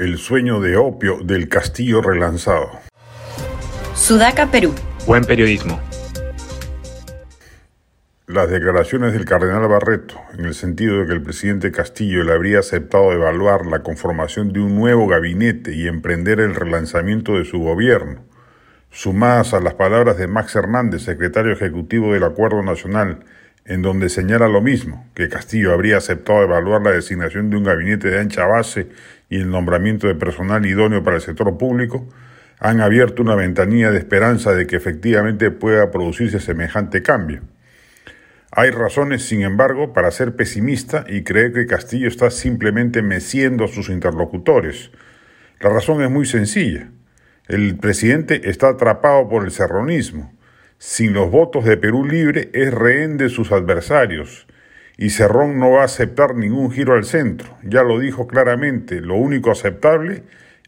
El sueño de opio del castillo relanzado. Sudaca, Perú. Buen periodismo. Las declaraciones del cardenal Barreto, en el sentido de que el presidente Castillo le habría aceptado evaluar la conformación de un nuevo gabinete y emprender el relanzamiento de su gobierno, sumadas a las palabras de Max Hernández, secretario ejecutivo del Acuerdo Nacional, en donde señala lo mismo, que Castillo habría aceptado evaluar la designación de un gabinete de ancha base y el nombramiento de personal idóneo para el sector público, han abierto una ventanilla de esperanza de que efectivamente pueda producirse semejante cambio. Hay razones, sin embargo, para ser pesimista y creer que Castillo está simplemente meciendo a sus interlocutores. La razón es muy sencilla. El presidente está atrapado por el serronismo. Sin los votos de Perú Libre es rehén de sus adversarios y Cerrón no va a aceptar ningún giro al centro. Ya lo dijo claramente, lo único aceptable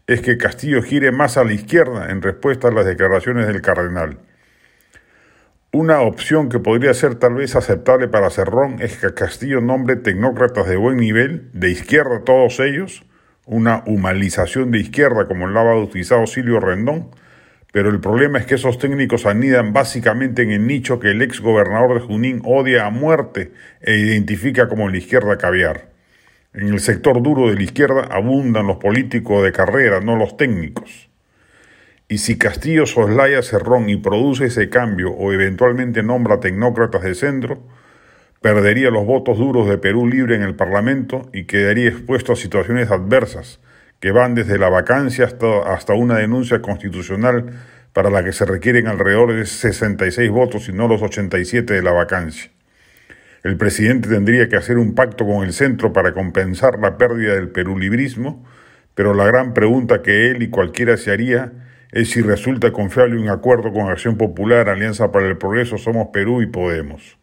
es que Castillo gire más a la izquierda en respuesta a las declaraciones del cardenal. Una opción que podría ser tal vez aceptable para Cerrón es que Castillo nombre tecnócratas de buen nivel, de izquierda todos ellos, una humanización de izquierda como lo ha bautizado Silvio Rendón, pero el problema es que esos técnicos anidan básicamente en el nicho que el ex gobernador de Junín odia a muerte e identifica como la izquierda caviar. En el sector duro de la izquierda abundan los políticos de carrera, no los técnicos. Y si Castillo soslaya Cerrón y produce ese cambio o eventualmente nombra tecnócratas de centro, perdería los votos duros de Perú Libre en el Parlamento y quedaría expuesto a situaciones adversas, que van desde la vacancia hasta, hasta una denuncia constitucional para la que se requieren alrededor de 66 votos y no los 87 de la vacancia. El presidente tendría que hacer un pacto con el centro para compensar la pérdida del perulibrismo, pero la gran pregunta que él y cualquiera se haría es si resulta confiable un acuerdo con Acción Popular, Alianza para el Progreso, Somos Perú y Podemos.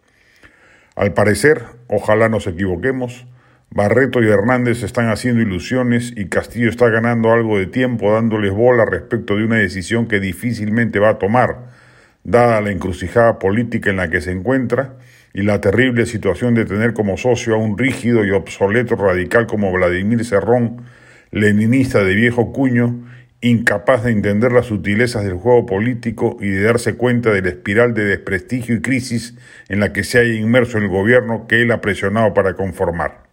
Al parecer, ojalá nos equivoquemos, Barreto y Hernández están haciendo ilusiones y Castillo está ganando algo de tiempo dándoles bola respecto de una decisión que difícilmente va a tomar, dada la encrucijada política en la que se encuentra y la terrible situación de tener como socio a un rígido y obsoleto radical como Vladimir Cerrón, leninista de viejo cuño, incapaz de entender las sutilezas del juego político y de darse cuenta de la espiral de desprestigio y crisis en la que se haya inmerso el gobierno que él ha presionado para conformar.